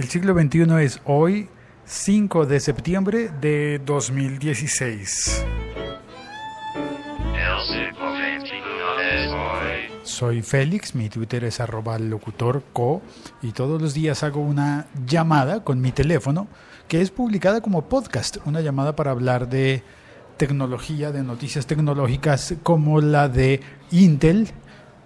El siglo XXI es hoy, 5 de septiembre de 2016. Soy Félix, mi Twitter es arroba locutorco y todos los días hago una llamada con mi teléfono que es publicada como podcast, una llamada para hablar de tecnología, de noticias tecnológicas como la de Intel,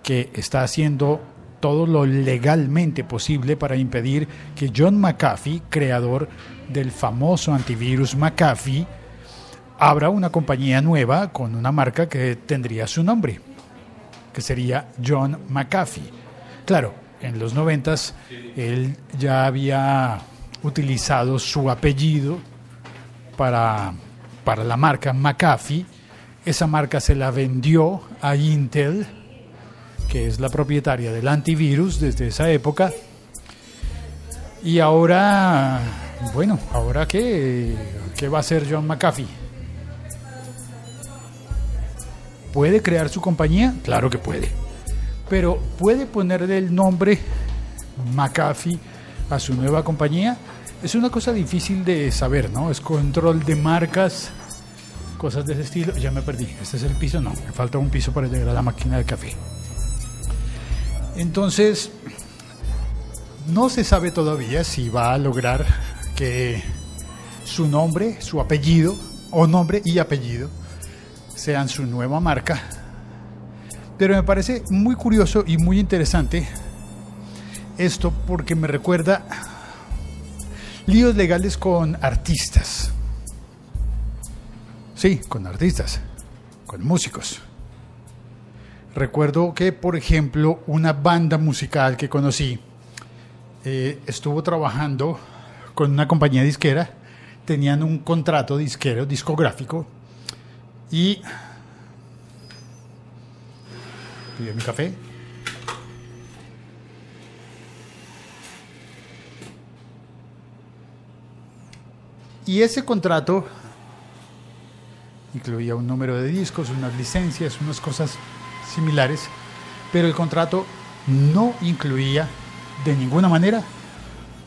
que está haciendo todo lo legalmente posible para impedir que John McAfee, creador del famoso antivirus McAfee, abra una compañía nueva con una marca que tendría su nombre, que sería John McAfee. Claro, en los noventas él ya había utilizado su apellido para, para la marca McAfee. Esa marca se la vendió a Intel que es la propietaria del antivirus desde esa época. Y ahora, bueno, ahora qué, qué va a hacer John McAfee? ¿Puede crear su compañía? Claro que puede. Pero ¿puede ponerle el nombre McAfee a su nueva compañía? Es una cosa difícil de saber, ¿no? Es control de marcas, cosas de ese estilo. Ya me perdí. ¿Este es el piso? No, me falta un piso para llegar a la máquina de café. Entonces, no se sabe todavía si va a lograr que su nombre, su apellido, o nombre y apellido, sean su nueva marca. Pero me parece muy curioso y muy interesante esto porque me recuerda líos legales con artistas. Sí, con artistas, con músicos. Recuerdo que, por ejemplo, una banda musical que conocí eh, estuvo trabajando con una compañía disquera, tenían un contrato disquero, discográfico, y... Pidió mi café. Y ese contrato incluía un número de discos, unas licencias, unas cosas similares, pero el contrato no incluía de ninguna manera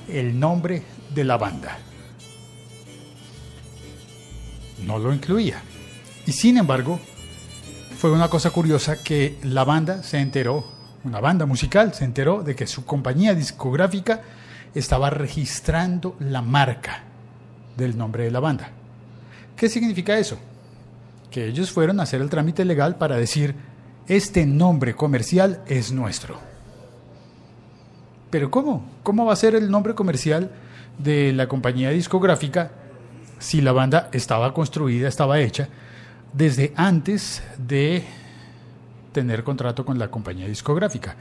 el nombre de la banda. No lo incluía. Y sin embargo, fue una cosa curiosa que la banda se enteró, una banda musical se enteró de que su compañía discográfica estaba registrando la marca del nombre de la banda. ¿Qué significa eso? Que ellos fueron a hacer el trámite legal para decir, este nombre comercial es nuestro. Pero ¿cómo? ¿Cómo va a ser el nombre comercial de la compañía discográfica si la banda estaba construida, estaba hecha desde antes de tener contrato con la compañía discográfica.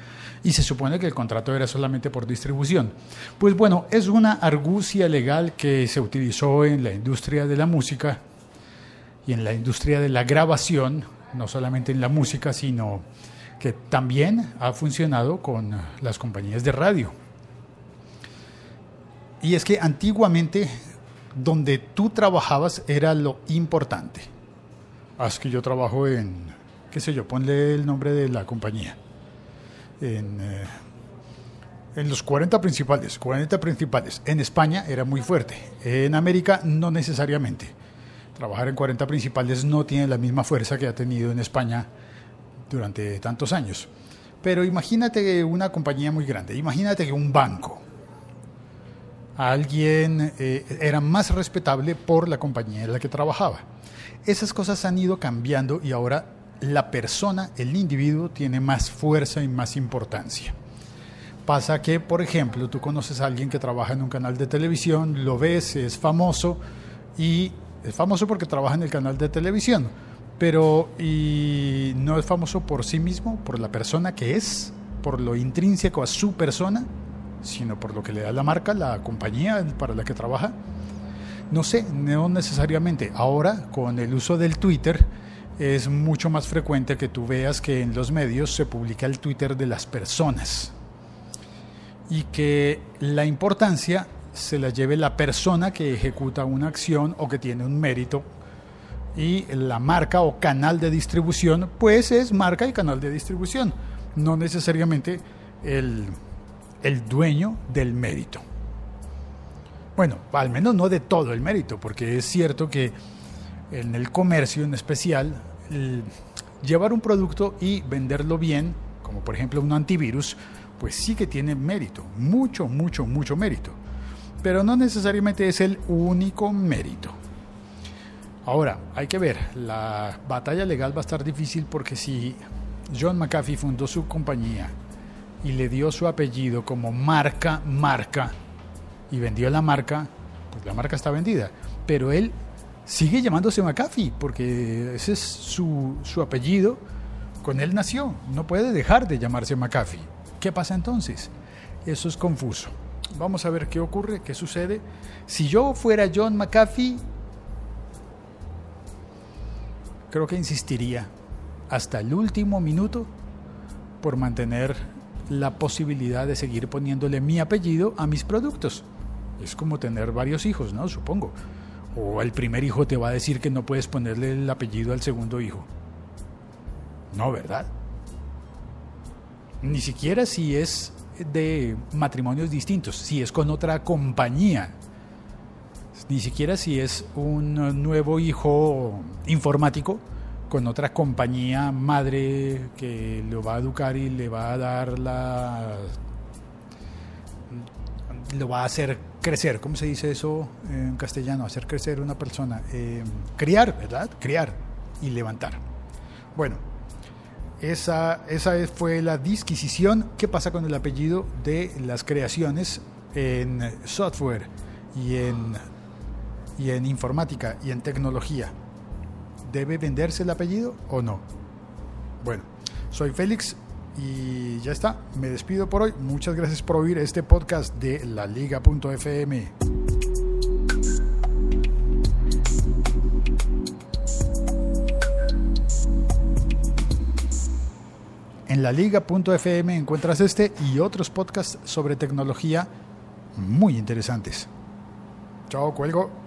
Y se supone que el contrato era solamente por distribución. Pues bueno, es una argucia legal que se utilizó en la industria de la música y en la industria de la grabación no solamente en la música, sino que también ha funcionado con las compañías de radio. Y es que antiguamente donde tú trabajabas era lo importante. Haz que yo trabajo en, qué sé yo, ponle el nombre de la compañía. En, eh, en los 40 principales, 40 principales. En España era muy fuerte, en América no necesariamente trabajar en 40 principales no tiene la misma fuerza que ha tenido en España durante tantos años. Pero imagínate una compañía muy grande, imagínate que un banco, alguien eh, era más respetable por la compañía en la que trabajaba. Esas cosas han ido cambiando y ahora la persona, el individuo, tiene más fuerza y más importancia. Pasa que, por ejemplo, tú conoces a alguien que trabaja en un canal de televisión, lo ves, es famoso y es famoso porque trabaja en el canal de televisión, pero y no es famoso por sí mismo, por la persona que es, por lo intrínseco a su persona, sino por lo que le da la marca, la compañía para la que trabaja. No sé, no necesariamente. Ahora, con el uso del Twitter, es mucho más frecuente que tú veas que en los medios se publica el Twitter de las personas y que la importancia se la lleve la persona que ejecuta una acción o que tiene un mérito. Y la marca o canal de distribución, pues es marca y canal de distribución, no necesariamente el, el dueño del mérito. Bueno, al menos no de todo el mérito, porque es cierto que en el comercio en especial, llevar un producto y venderlo bien, como por ejemplo un antivirus, pues sí que tiene mérito, mucho, mucho, mucho mérito. Pero no necesariamente es el único mérito. Ahora, hay que ver, la batalla legal va a estar difícil porque si John McAfee fundó su compañía y le dio su apellido como marca, marca, y vendió la marca, pues la marca está vendida. Pero él sigue llamándose McAfee porque ese es su, su apellido, con él nació, no puede dejar de llamarse McAfee. ¿Qué pasa entonces? Eso es confuso. Vamos a ver qué ocurre, qué sucede. Si yo fuera John McAfee, creo que insistiría hasta el último minuto por mantener la posibilidad de seguir poniéndole mi apellido a mis productos. Es como tener varios hijos, ¿no? Supongo. O el primer hijo te va a decir que no puedes ponerle el apellido al segundo hijo. No, ¿verdad? Ni siquiera si es de matrimonios distintos, si es con otra compañía. Ni siquiera si es un nuevo hijo informático con otra compañía madre que lo va a educar y le va a dar la lo va a hacer crecer, ¿cómo se dice eso en castellano? Hacer crecer una persona, eh, criar, ¿verdad? Criar y levantar. Bueno, esa, esa fue la disquisición. ¿Qué pasa con el apellido de las creaciones en software y en, y en informática y en tecnología? ¿Debe venderse el apellido o no? Bueno, soy Félix y ya está. Me despido por hoy. Muchas gracias por oír este podcast de la En la liga.fm encuentras este y otros podcasts sobre tecnología muy interesantes. Chao, cuelgo.